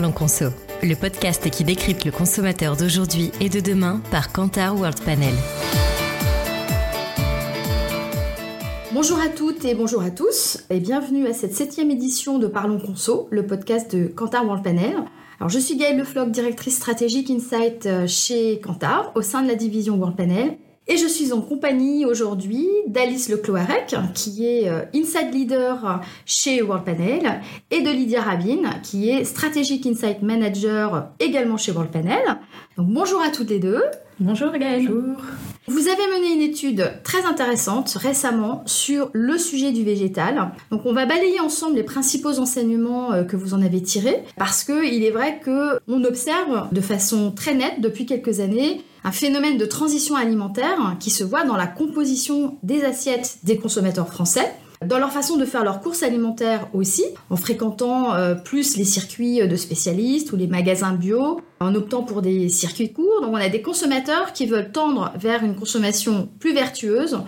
Le podcast qui décrypte le consommateur d'aujourd'hui et de demain par Kantar World Panel. Bonjour à toutes et bonjour à tous et bienvenue à cette septième édition de Parlons Conso, le podcast de Kantar World Panel. Alors je suis Gaëlle Lefloc, directrice stratégique Insight euh, chez Kantar au sein de la division World Panel et je suis en compagnie aujourd'hui d'Alice Lecloarec, qui est euh, Inside Leader chez World Panel, et de Lydia Rabin, qui est Strategic Insight Manager également chez World Panel. Donc bonjour à toutes les deux. Bonjour Gaëlle. Bonjour. Vous avez mené une étude très intéressante récemment sur le sujet du végétal. Donc on va balayer ensemble les principaux enseignements euh, que vous en avez tirés parce que il est vrai que on observe de façon très nette depuis quelques années un phénomène de transition alimentaire qui se voit dans la composition des assiettes des consommateurs français dans leur façon de faire leurs courses alimentaires aussi, en fréquentant euh, plus les circuits de spécialistes ou les magasins bio, en optant pour des circuits courts. Donc on a des consommateurs qui veulent tendre vers une consommation plus vertueuse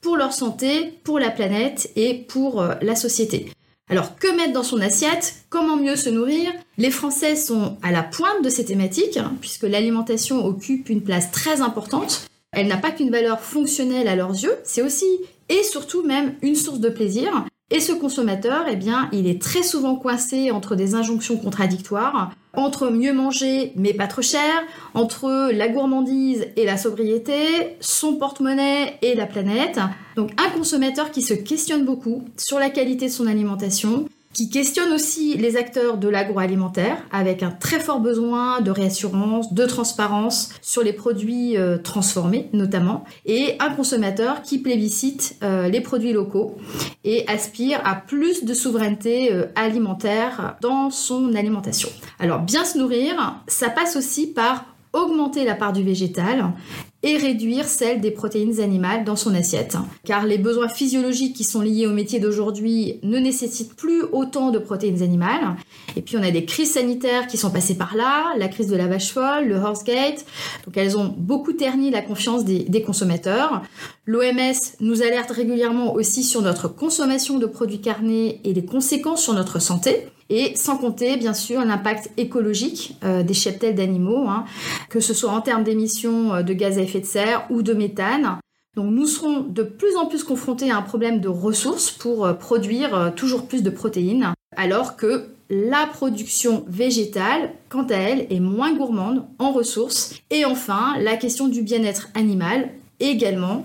pour leur santé, pour la planète et pour euh, la société. Alors, que mettre dans son assiette? Comment mieux se nourrir? Les Français sont à la pointe de ces thématiques, hein, puisque l'alimentation occupe une place très importante. Elle n'a pas qu'une valeur fonctionnelle à leurs yeux, c'est aussi et surtout même une source de plaisir. Et ce consommateur, eh bien, il est très souvent coincé entre des injonctions contradictoires, entre mieux manger mais pas trop cher, entre la gourmandise et la sobriété, son porte-monnaie et la planète. Donc un consommateur qui se questionne beaucoup sur la qualité de son alimentation, qui questionne aussi les acteurs de l'agroalimentaire avec un très fort besoin de réassurance, de transparence sur les produits euh, transformés notamment, et un consommateur qui plébiscite euh, les produits locaux et aspire à plus de souveraineté euh, alimentaire dans son alimentation. Alors bien se nourrir, ça passe aussi par augmenter la part du végétal et réduire celle des protéines animales dans son assiette. Car les besoins physiologiques qui sont liés au métier d'aujourd'hui ne nécessitent plus autant de protéines animales. Et puis on a des crises sanitaires qui sont passées par là, la crise de la vache folle, le Horsegate. Donc elles ont beaucoup terni la confiance des, des consommateurs. L'OMS nous alerte régulièrement aussi sur notre consommation de produits carnés et les conséquences sur notre santé. Et sans compter, bien sûr, l'impact écologique euh, des cheptels d'animaux, hein, que ce soit en termes d'émissions euh, de gaz à effet de serre ou de méthane. Donc nous serons de plus en plus confrontés à un problème de ressources pour euh, produire toujours plus de protéines, alors que la production végétale, quant à elle, est moins gourmande en ressources. Et enfin, la question du bien-être animal également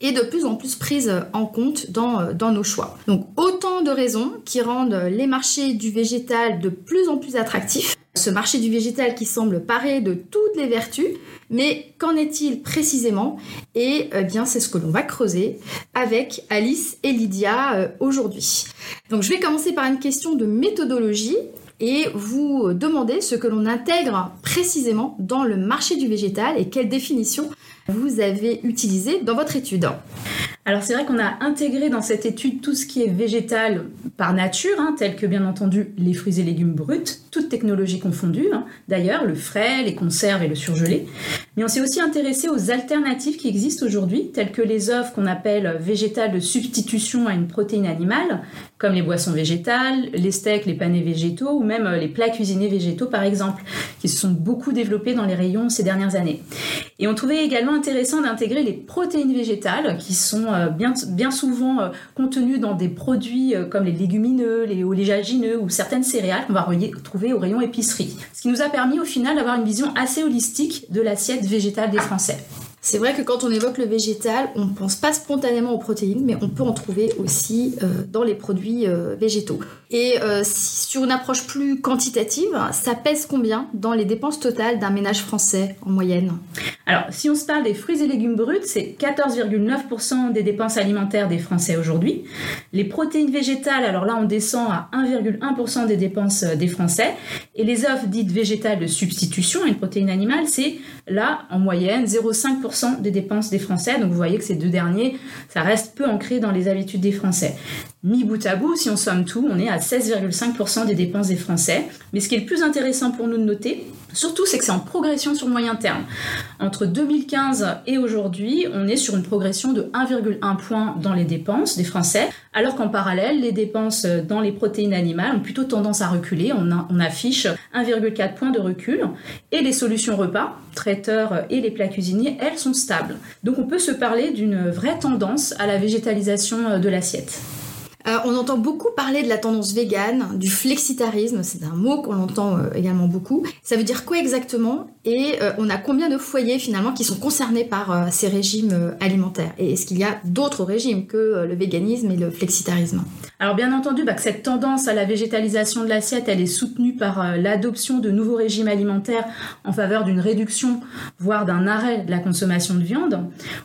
et de plus en plus prise en compte dans, euh, dans nos choix. Donc autant de raisons qui rendent les marchés du végétal de plus en plus attractifs. Ce marché du végétal qui semble paré de toutes les vertus, mais qu'en est-il précisément? Et eh bien c'est ce que l'on va creuser avec Alice et Lydia euh, aujourd'hui. Donc je vais commencer par une question de méthodologie et vous demander ce que l'on intègre précisément dans le marché du végétal et quelle définition vous avez utilisé dans votre étude. Alors c'est vrai qu'on a intégré dans cette étude tout ce qui est végétal par nature, hein, tel que bien entendu les fruits et légumes bruts, toutes technologies confondues, hein. d'ailleurs le frais, les conserves et le surgelé. Mais on s'est aussi intéressé aux alternatives qui existent aujourd'hui, telles que les offres qu'on appelle végétales de substitution à une protéine animale, comme les boissons végétales, les steaks, les panés végétaux ou même les plats cuisinés végétaux par exemple, qui se sont beaucoup développés dans les rayons ces dernières années. Et on trouvait également intéressant d'intégrer les protéines végétales qui sont euh, bien, souvent euh, contenues dans des produits euh, comme les légumineux, les oléagineux ou certaines céréales qu'on va retrouver au rayon épicerie. Ce qui nous a permis au final d'avoir une vision assez holistique de l'assiette végétale des Français. C'est vrai que quand on évoque le végétal, on ne pense pas spontanément aux protéines, mais on peut en trouver aussi euh, dans les produits euh, végétaux. Et euh, sur une approche plus quantitative, ça pèse combien dans les dépenses totales d'un ménage français en moyenne? Alors, si on se parle des fruits et légumes bruts, c'est 14,9% des dépenses alimentaires des Français aujourd'hui. Les protéines végétales, alors là, on descend à 1,1% des dépenses des Français. Et les offres dites végétales de substitution à une protéine animale, c'est là, en moyenne, 0,5% des dépenses des Français. Donc vous voyez que ces deux derniers, ça reste peu ancré dans les habitudes des Français. Mi bout à bout, si on somme tout, on est à 16,5% des dépenses des Français. Mais ce qui est le plus intéressant pour nous de noter, Surtout, c'est que c'est en progression sur le moyen terme. Entre 2015 et aujourd'hui, on est sur une progression de 1,1 point dans les dépenses des Français, alors qu'en parallèle, les dépenses dans les protéines animales ont plutôt tendance à reculer. On, affiche 1,4 point de recul. Et les solutions repas, traiteurs et les plats cuisiniers, elles sont stables. Donc on peut se parler d'une vraie tendance à la végétalisation de l'assiette. Euh, on entend beaucoup parler de la tendance végane, du flexitarisme, c'est un mot qu'on entend euh, également beaucoup. Ça veut dire quoi exactement? Et euh, on a combien de foyers finalement qui sont concernés par ces régimes alimentaires? Et est-ce qu'il y a d'autres régimes que le véganisme et le flexitarisme? Alors bien entendu, bah, que cette tendance à la végétalisation de l'assiette, elle est soutenue par l'adoption de nouveaux régimes alimentaires en faveur d'une réduction, voire d'un arrêt de la consommation de viande.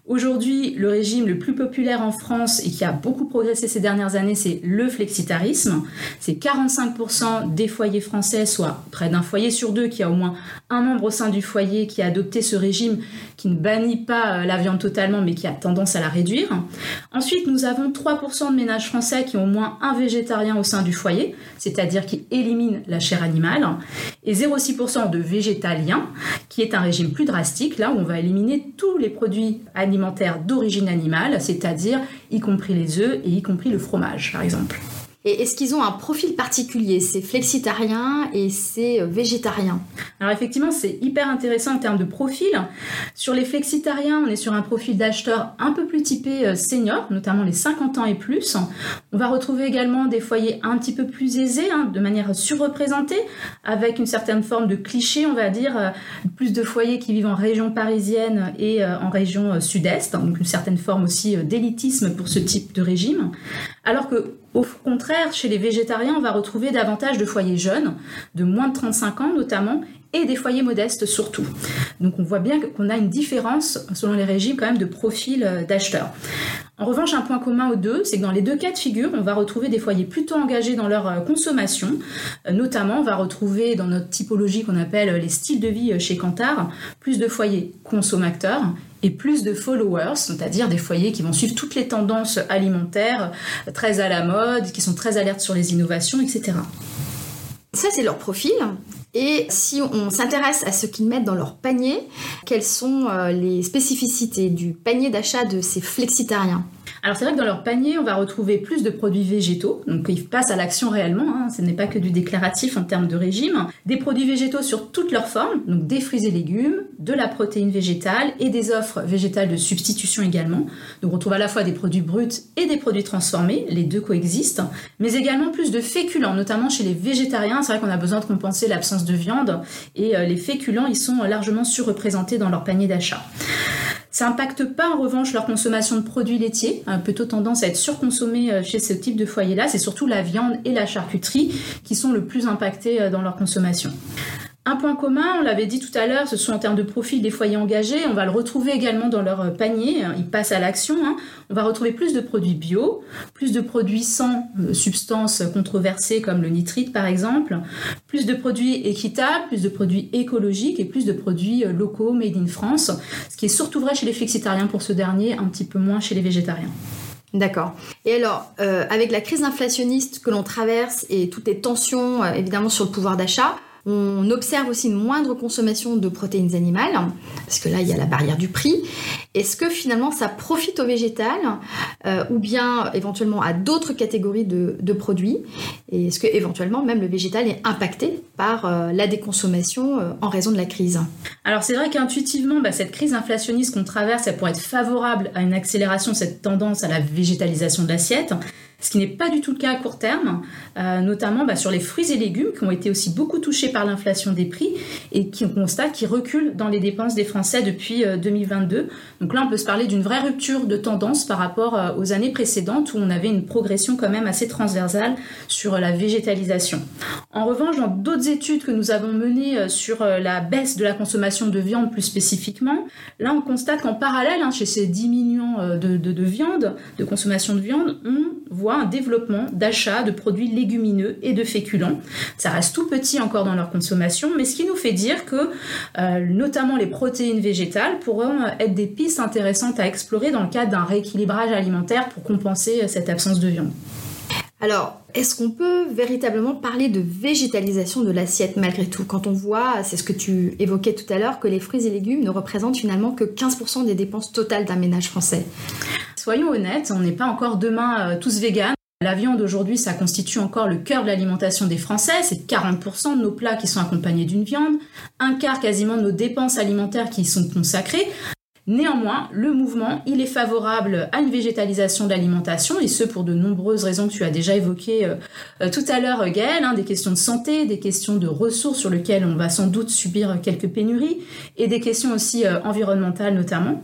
Aujourd'hui, le régime le plus populaire en France et qui a beaucoup progressé ces dernières années, c'est le flexitarisme. C'est 45% des foyers français, soit près d'un foyer sur deux qui a au moins un membre au sein du foyer qui a adopté ce régime qui ne bannit pas euh, la viande totalement mais qui a tendance à la réduire. Ensuite, nous avons 3% de ménages français qui ont au moins un végétarien au sein du foyer, c'est-à-dire qui éliminent la chair animale, et 0,6% de végétaliens, qui est un régime plus drastique, là où on va éliminer tous les produits alimentaires d'origine animale, c'est-à-dire y compris les œufs et y compris le fromage, par exemple. Et est-ce qu'ils ont un profil particulier? C'est flexitarien et c'est euh, végétarien? Alors effectivement, c'est hyper intéressant en termes de profil. Sur les flexitariens, on est sur un profil d'acheteur un peu plus typé euh, senior, notamment les 50 ans et plus. On va retrouver également des foyers un petit peu plus aisés, hein, de manière surreprésentée, avec une certaine forme de cliché, on va dire, euh, plus de foyers qui vivent en région parisienne et en région sud-est, donc une certaine forme aussi d'élitisme pour ce type de régime. Alors que au contraire, chez les végétariens, on va retrouver davantage de foyers jeunes, de moins de 35 ans notamment, et des foyers modestes surtout. Donc on voit bien qu'on a une différence selon les régimes quand même de profil euh, d'acheteurs. En revanche, un point commun aux deux, c'est que dans les deux cas de figure, on va retrouver des foyers plutôt engagés dans leur euh, consommation. Euh, notamment, on va retrouver dans notre typologie qu'on appelle les styles de vie chez Kantar, plus de foyers consommateurs et plus de followers, c'est-à-dire des foyers qui vont suivre toutes les tendances alimentaires, très à la mode, qui sont très alertes sur les innovations, etc. Ça, c'est leur profil. Et si on s'intéresse à ce qu'ils mettent dans leur panier, quelles sont euh, les spécificités du panier d'achat de ces flexitariens? Alors c'est vrai que dans leur panier, on va retrouver plus de produits végétaux, donc ils passent à l'action réellement, hein. ce n'est pas que du déclaratif en termes de régime, des produits végétaux sur toutes leurs formes, donc des fruits et légumes, de la protéine végétale et des offres végétales de substitution également. Donc on trouve à la fois des produits bruts et des produits transformés, les deux coexistent, mais également plus de féculents, notamment chez les végétariens, c'est vrai qu'on a besoin de compenser l'absence de viande. Et euh, les féculents, ils sont largement surreprésentés dans leur panier d'achat. Ça n'impacte pas en revanche leur consommation de produits laitiers, hein, plutôt tendance à être surconsommée euh, chez ce type de foyer-là. C'est surtout la viande et la charcuterie qui sont le plus impactés euh, dans leur consommation. Un point commun, on l'avait dit tout à l'heure, ce sont en termes de profil des foyers engagés. On va le retrouver également dans leur euh, panier. Ils passent à l'action. Hein. On va retrouver plus de produits bio, plus de produits sans euh, substances controversées comme le nitrite par exemple, plus de produits équitables, plus de produits écologiques et plus de produits euh, locaux made in France. Ce qui est surtout vrai chez les flexitariens pour ce dernier, un petit peu moins chez les végétariens. D'accord. Et alors, avec la crise inflationniste que l'on traverse et toutes les tensions évidemment sur le pouvoir d'achat, on observe aussi une moindre consommation de protéines animales, parce que là, il y a la barrière du prix. Est-ce que finalement, ça profite au végétal euh, ou bien éventuellement à d'autres catégories de, produits? Et est-ce que éventuellement, même le végétal est impacté par euh, la déconsommation euh, en raison de la crise? Alors, c'est vrai qu'intuitivement, bah, cette crise inflationniste qu'on traverse, elle pourrait être favorable à une accélération de cette tendance à la végétalisation de l'assiette ce qui n'est pas du tout le cas à court terme, euh, notamment bah, sur les fruits et légumes qui ont été aussi beaucoup touchés par l'inflation des prix et qui on constate qui reculent dans les dépenses des Français depuis 2022. Euh, Donc là, on peut se parler d'une vraie rupture de tendance par rapport euh, aux années précédentes où on avait une progression quand même assez transversale sur la végétalisation. En revanche, dans d'autres études que nous avons menées sur la baisse de la consommation de viande plus spécifiquement, là on constate qu'en parallèle, hein, chez ces 10 millions de, de, de viande, de consommation de viande, on voit un développement d'achat de produits légumineux et de féculents. Ça reste tout petit encore dans leur consommation, mais ce qui nous fait dire que euh, notamment les protéines végétales pourront être des pistes intéressantes à explorer dans le cadre d'un rééquilibrage alimentaire pour compenser euh, cette absence de viande. Alors, est-ce qu'on peut véritablement parler de végétalisation de l'assiette malgré tout? Quand on voit, c'est ce que tu évoquais tout à l'heure, que les fruits et légumes ne représentent finalement que 15% des dépenses totales d'un ménage français. Soyons honnêtes, on n'est pas encore demain euh, tous véganes. La viande aujourd'hui, ça constitue encore le cœur de l'alimentation des Français. C'est 40% de nos plats qui sont accompagnés d'une viande, un quart quasiment de nos dépenses alimentaires qui y sont consacrées. Néanmoins, le mouvement, il est favorable à une végétalisation de l'alimentation, et ce pour de nombreuses raisons que tu as déjà évoquées euh, euh, tout à l'heure, Gaëlle, hein, des questions de santé, des questions de ressources sur lesquelles on va sans doute subir quelques pénuries, et des questions aussi euh, environnementales notamment.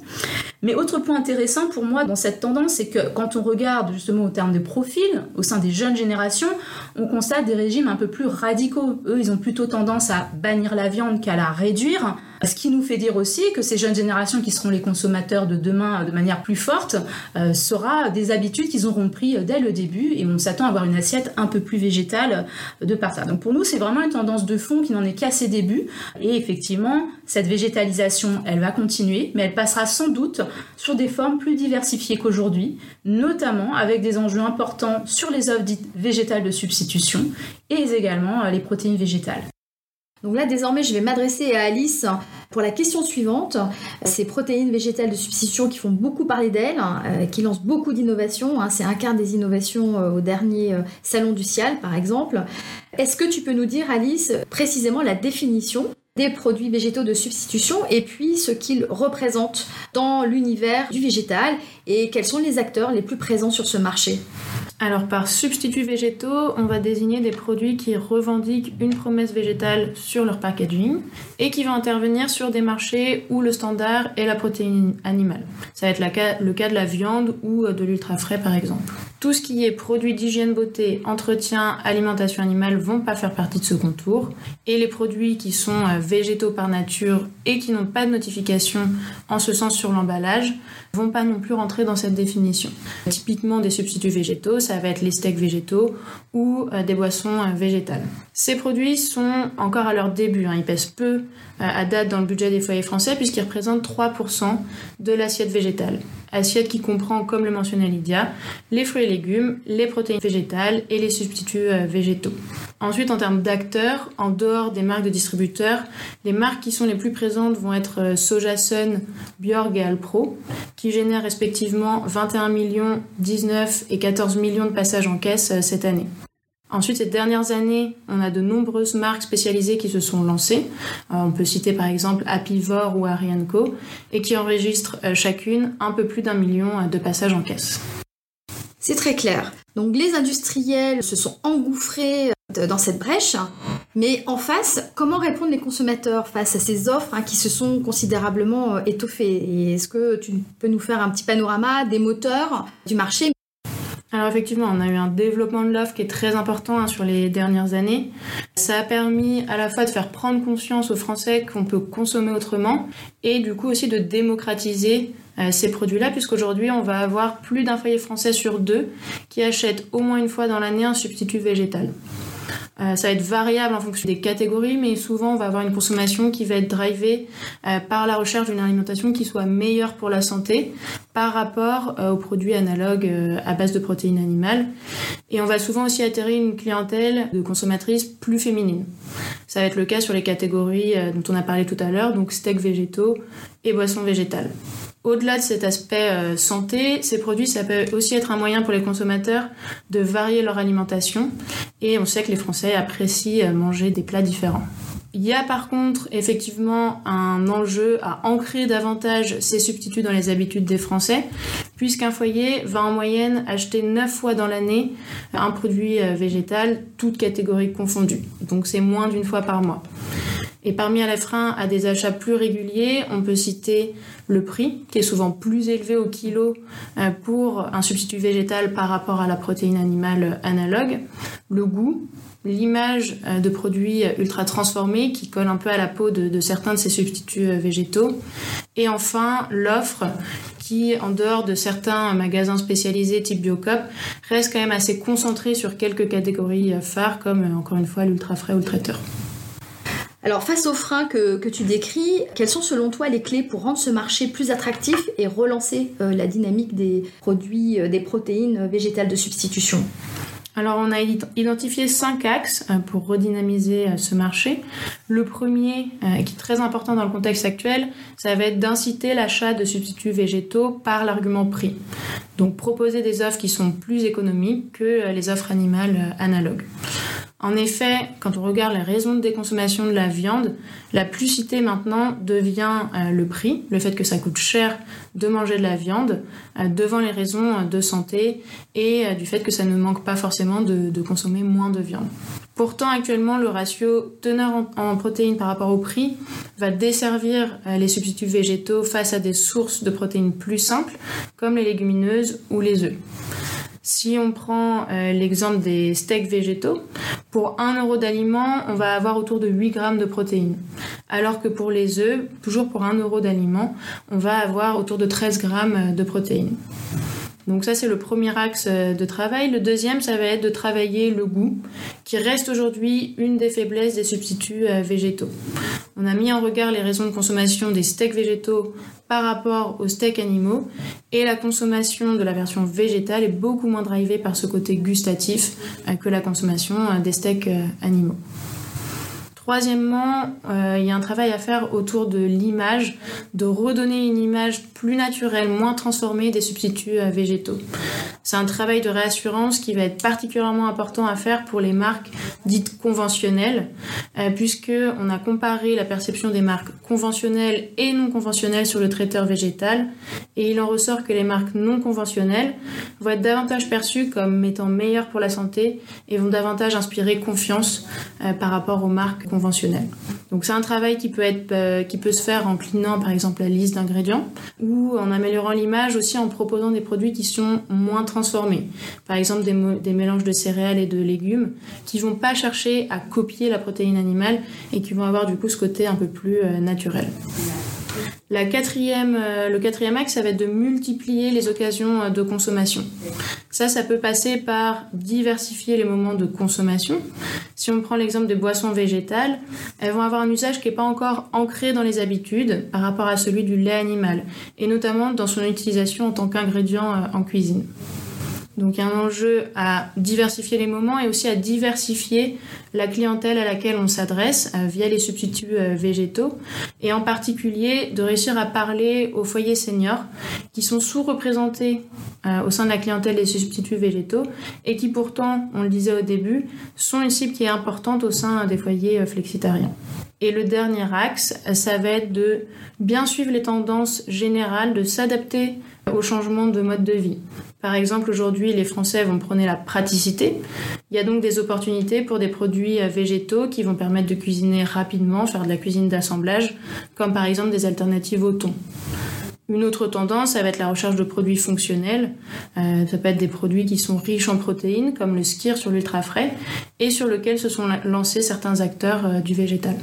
Mais autre point intéressant pour moi dans cette tendance, c'est que quand on regarde justement au terme de profil, au sein des jeunes générations, on constate des régimes un peu plus radicaux. Eux, ils ont plutôt tendance à bannir la viande qu'à la réduire. Ce qui nous fait dire aussi que ces jeunes générations qui seront les consommateurs de demain de manière plus forte euh, sera des habitudes qu'ils auront pris dès le début et on s'attend à avoir une assiette un peu plus végétale de par ça. Donc pour nous, c'est vraiment une tendance de fond qui n'en est qu'à ses débuts et effectivement, cette végétalisation, elle va continuer, mais elle passera sans doute sur des formes plus diversifiées qu'aujourd'hui, notamment avec des enjeux importants sur les offres dites végétales de substitution et également euh, les protéines végétales. Donc là, désormais, je vais m'adresser à Alice pour la question suivante. Ces protéines végétales de substitution qui font beaucoup parler d'elles, euh, qui lancent beaucoup d'innovations. Hein. c'est un quart des innovations euh, au dernier euh, Salon du Cial, par exemple. Est-ce que tu peux nous dire, Alice, précisément la définition des produits végétaux de substitution et puis ce qu'ils représentent dans l'univers du végétal et quels sont les acteurs les plus présents sur ce marché? Alors par substituts végétaux, on va désigner des produits qui revendiquent une promesse végétale sur leur packaging et qui vont intervenir sur des marchés où le standard est la protéine animale. Ça va être le cas de la viande ou de l'ultra frais par exemple. Tout ce qui est produits d'hygiène beauté, entretien, alimentation animale vont pas faire partie de ce contour et les produits qui sont euh, végétaux par nature et qui n'ont pas de notification en ce sens sur l'emballage pas non plus rentrer dans cette définition. Typiquement des substituts végétaux, ça va être les steaks végétaux ou euh, des boissons euh, végétales. Ces produits sont encore à leur début, hein. ils pèsent peu euh, à date dans le budget des foyers français puisqu'ils représentent 3% de l'assiette végétale. Assiette qui comprend, comme le mentionnait Lydia, les fruits et légumes, les protéines végétales et les substituts végétaux. Ensuite, en termes d'acteurs, en dehors des marques de distributeurs, les marques qui sont les plus présentes vont être Sojasun, Bjorg et Alpro, qui génèrent respectivement 21 millions, 19 et 14 millions de passages en caisse cette année. Ensuite, ces dernières années, on a de nombreuses marques spécialisées qui se sont lancées. Euh, on peut citer par exemple Apivore ou Arianco et qui enregistrent euh, chacune un peu plus d'un million euh, de passages en caisse. C'est très clair. Donc les industriels se sont engouffrés dans cette brèche, mais en face, comment répondent les consommateurs face à ces offres hein, qui se sont considérablement étoffées? Est-ce que tu peux nous faire un petit panorama des moteurs du marché alors effectivement, on a eu un développement de l'offre qui est très important hein, sur les dernières années. Ça a permis à la fois de faire prendre conscience aux Français qu'on peut consommer autrement et du coup aussi de démocratiser euh, ces produits-là, puisqu'aujourd'hui on va avoir plus d'un foyer français sur deux qui achète au moins une fois dans l'année un substitut végétal. Euh, ça va être variable en fonction des catégories, mais souvent on va avoir une consommation qui va être drivée euh, par la recherche d'une alimentation qui soit meilleure pour la santé par rapport euh, aux produits analogues à base de protéines animales. Et on va souvent aussi atterrir une clientèle de consommatrices plus féminines. Ça va être le cas sur les catégories dont on a parlé tout à l'heure, donc steaks végétaux et boissons végétales. Au-delà de cet aspect euh, santé, ces produits, ça peut aussi être un moyen pour les consommateurs de varier leur alimentation. Et on sait que les Français apprécient euh, manger des plats différents. Il y a par contre effectivement un enjeu à ancrer davantage ces substituts dans les habitudes des Français, puisqu'un foyer va en moyenne acheter 9 fois dans l'année un produit euh, végétal, toutes catégories confondues. Donc c'est moins d'une fois par mois. Et parmi les freins à des achats plus réguliers, on peut citer le prix, qui est souvent plus élevé au kilo euh, pour un substitut végétal par rapport à la protéine animale analogue, le goût, l'image euh, de produits ultra transformés qui colle un peu à la peau de, certains de ces substituts euh, végétaux, et enfin l'offre qui, en dehors de certains magasins spécialisés type Biocop, reste quand même assez concentrée sur quelques catégories phares comme encore une fois l'ultra frais ou le traiteur. Alors face aux freins que, tu décris, quelles sont selon toi les clés pour rendre ce marché plus attractif et relancer euh, la dynamique des produits, euh, des protéines végétales de substitution? Alors on a identifié cinq axes euh, pour redynamiser ce marché. Le premier, qui est très important dans le contexte actuel, ça va être d'inciter l'achat de substituts végétaux par l'argument prix. Donc proposer des offres qui sont plus économiques que les offres animales analogues. En effet, quand on regarde les raisons de déconsommation de la viande, la plus citée maintenant devient euh, le prix, le fait que ça coûte cher de manger de la viande, euh, devant les raisons de santé et euh, du fait que ça ne manque pas forcément de, consommer moins de viande. Pourtant, actuellement, le ratio teneur en, en, protéines par rapport au prix va desservir les substituts végétaux face à des sources de protéines plus simples, comme les légumineuses ou les œufs. Si on prend euh, l'exemple des steaks végétaux, pour 1 euro d'aliment, on va avoir autour de 8 grammes de protéines. Alors que pour les œufs, toujours pour 1 euro d'aliment, on va avoir autour de 13 grammes de protéines. Donc ça, c'est le premier axe euh, de travail. Le deuxième, ça va être de travailler le goût, qui reste aujourd'hui une des faiblesses des substituts euh, végétaux. On a mis en regard les raisons de consommation des steaks végétaux par rapport aux steaks animaux et la consommation de la version végétale est beaucoup moins drivée par ce côté gustatif euh, que la consommation des steaks animaux. Troisièmement, euh, il y a un travail à faire autour de l'image, de redonner une image plus naturelle, moins transformée des substituts euh, végétaux. C'est un travail de réassurance qui va être particulièrement important à faire pour les marques dites conventionnelles, euh, puisque on a comparé la perception des marques conventionnelles et non conventionnelles sur le traiteur végétal, et il en ressort que les marques non conventionnelles vont être davantage perçues comme étant meilleures pour la santé et vont davantage inspirer confiance par rapport aux marques donc c'est un travail qui peut, être, euh, qui peut se faire en clinant par exemple la liste d'ingrédients ou en améliorant l'image aussi en proposant des produits qui sont moins transformés. Par exemple des, des mélanges de céréales et de légumes qui vont pas chercher à copier la protéine animale et qui vont avoir du coup ce côté un peu plus euh, naturel. La quatrième, euh, le quatrième axe, ça va être de multiplier les occasions euh, de consommation. Ça, ça peut passer par diversifier les moments de consommation. Si on prend l'exemple des boissons végétales, elles vont avoir un usage qui n'est pas encore ancré dans les habitudes par rapport à celui du lait animal, et notamment dans son utilisation en tant qu'ingrédient euh, en cuisine. Donc il y a un enjeu à diversifier les moments et aussi à diversifier la clientèle à laquelle on s'adresse euh, via les substituts euh, végétaux et en particulier de réussir à parler aux foyers seniors qui sont sous-représentés euh, au sein de la clientèle des substituts végétaux et qui pourtant, on le disait au début, sont une cible qui est importante au sein des foyers flexitariens. Et le dernier axe, ça va être de bien suivre les tendances générales, de s'adapter au changement de mode de vie. Par exemple, aujourd'hui, les Français vont prôner la praticité. Il y a donc des opportunités pour des produits euh, végétaux qui vont permettre de cuisiner rapidement, faire de la cuisine d'assemblage, comme par exemple des alternatives au thon. Une autre tendance, ça va être la recherche de produits fonctionnels. Euh, ça peut être des produits qui sont riches en protéines, comme le skir sur l'ultra frais, et sur lequel se sont lancés certains acteurs euh, du végétal.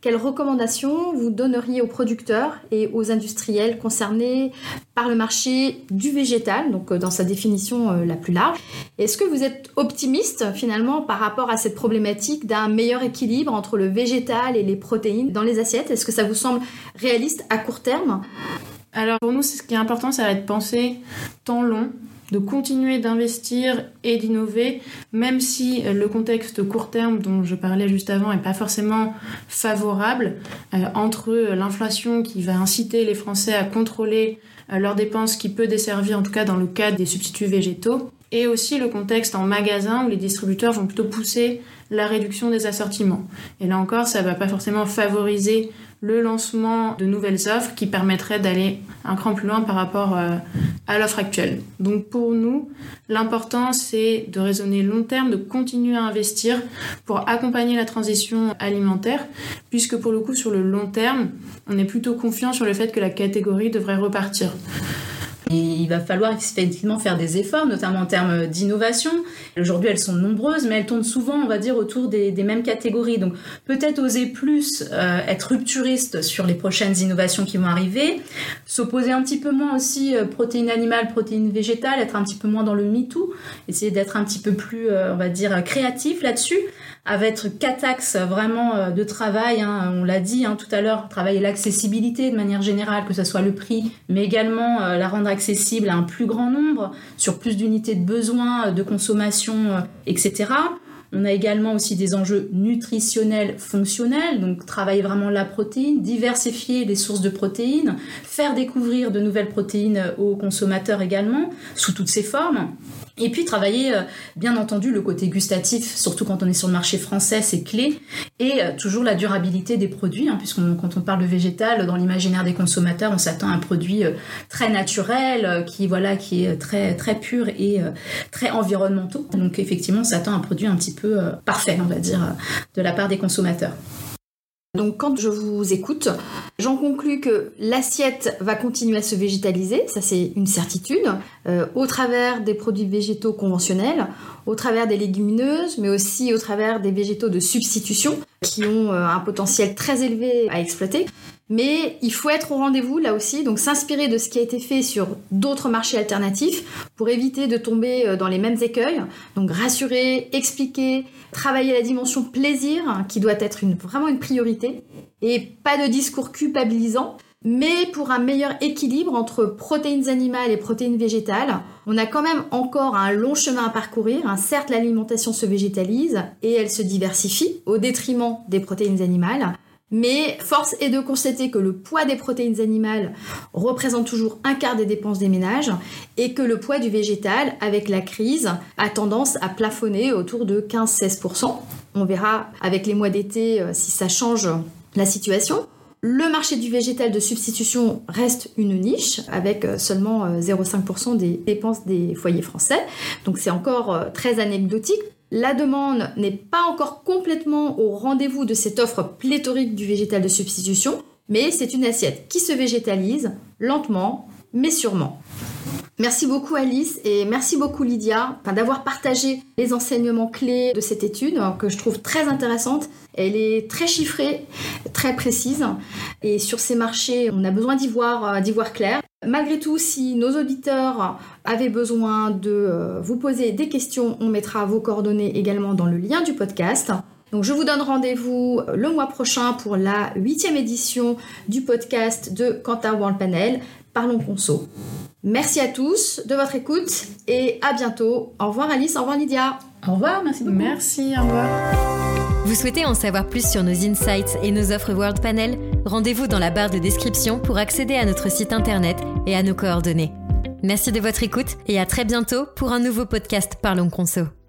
Quelles recommandations vous donneriez aux producteurs et aux industriels concernés par le marché du végétal, donc euh, dans sa définition euh, la plus large? Est-ce que vous êtes optimiste finalement par rapport à cette problématique d'un meilleur équilibre entre le végétal et les protéines dans les assiettes? Est-ce que ça vous semble réaliste à court terme? Alors pour nous, ce qui est important, ça va être de penser temps long de continuer d'investir et d'innover, même si euh, le contexte court terme dont je parlais juste avant n'est pas forcément favorable, euh, entre l'inflation qui va inciter les Français à contrôler euh, leurs dépenses, qui peut desservir en tout cas dans le cadre des substituts végétaux, et aussi le contexte en magasin où les distributeurs vont plutôt pousser la réduction des assortiments. Et là encore, ça ne va pas forcément favoriser le lancement de nouvelles offres qui permettraient d'aller un cran plus loin par rapport euh, à l'offre actuelle. Donc pour nous, l'important c'est de raisonner long terme, de continuer à investir pour accompagner la transition alimentaire, puisque pour le coup sur le long terme, on est plutôt confiant sur le fait que la catégorie devrait repartir il va falloir effectivement faire des efforts, notamment en termes d'innovation. Aujourd'hui, elles sont nombreuses, mais elles tournent souvent, on va dire, autour des, mêmes catégories. Donc, peut-être oser plus euh, être rupturiste sur les prochaines innovations qui vont arriver, s'opposer un petit peu moins aussi euh, protéines animales, protéines végétales, être un petit peu moins dans le MeToo, essayer d'être un petit peu plus, euh, on va dire, créatif là-dessus avec quatre axes vraiment de travail. Hein. on l'a dit hein, tout à l'heure, travailler l'accessibilité de manière générale, que ce soit le prix, mais également la rendre accessible à un plus grand nombre, sur plus d'unités de besoin, de consommation, etc. On a également aussi des enjeux nutritionnels fonctionnels, donc travailler vraiment la protéine, diversifier les sources de protéines, faire découvrir de nouvelles protéines aux consommateurs également, sous toutes ses formes. Et puis travailler, euh, bien entendu, le côté gustatif, surtout quand on est sur le marché français, c'est clé. Et euh, toujours la durabilité des produits, hein, puisque quand on parle de végétal, dans l'imaginaire des consommateurs, on s'attend à un produit euh, très naturel, qui voilà, qui est très très pur et très environnemental. Donc effectivement, on s'attend à un produit un petit peu parfait, on va dire, de la part des consommateurs. Donc quand je vous écoute, j'en conclus que l'assiette va continuer à se végétaliser, ça c'est une certitude, euh, au travers des produits végétaux conventionnels, au travers des légumineuses, mais aussi au travers des végétaux de substitution qui ont euh, un potentiel très élevé à exploiter. Mais il faut être au rendez-vous là aussi, donc s'inspirer de ce qui a été fait sur d'autres marchés alternatifs pour éviter de tomber euh, dans les mêmes écueils. Donc rassurer, expliquer, travailler la dimension plaisir qui doit être vraiment une priorité et pas de discours culpabilisant. Mais pour un meilleur équilibre entre protéines animales et protéines végétales, on a quand même encore un long chemin à parcourir. Hein. Certes, l'alimentation se végétalise et elle se diversifie au détriment des protéines animales. Mais force est de constater que le poids des protéines animales représente toujours un quart des dépenses des ménages et que le poids du végétal, avec la crise, a tendance à plafonner autour de 15-16%. On verra avec les mois d'été euh, si ça change la situation. Le marché du végétal de substitution reste une niche avec euh, seulement 0,5% euh, des dépenses des foyers français. Donc c'est encore très anecdotique la demande n'est pas encore complètement au rendez-vous de cette offre pléthorique du végétal de substitution, mais c'est une assiette qui se végétalise lentement, mais sûrement. Merci beaucoup Alice et merci beaucoup Lydia d'avoir partagé les enseignements clés de cette étude que je trouve très intéressante. Elle est très chiffrée, très précise et sur ces marchés, on a besoin d'y voir, euh, clair. Malgré tout, si nos auditeurs avaient besoin de euh, vous poser des questions, on mettra vos coordonnées également dans le lien du podcast. Donc je vous donne rendez-vous le mois prochain pour la huitième édition du podcast de Quentin World Panel. Parlons Conso. Merci à tous de votre écoute et à bientôt. Au revoir Alice, au revoir Lydia. Au revoir, merci beaucoup. Merci, au revoir. Vous souhaitez en savoir plus sur nos insights et nos offres World Panel? Rendez-vous dans la barre de description pour accéder à notre site internet et à nos coordonnées. Merci de votre écoute et à très bientôt pour un nouveau podcast Parlons Conso.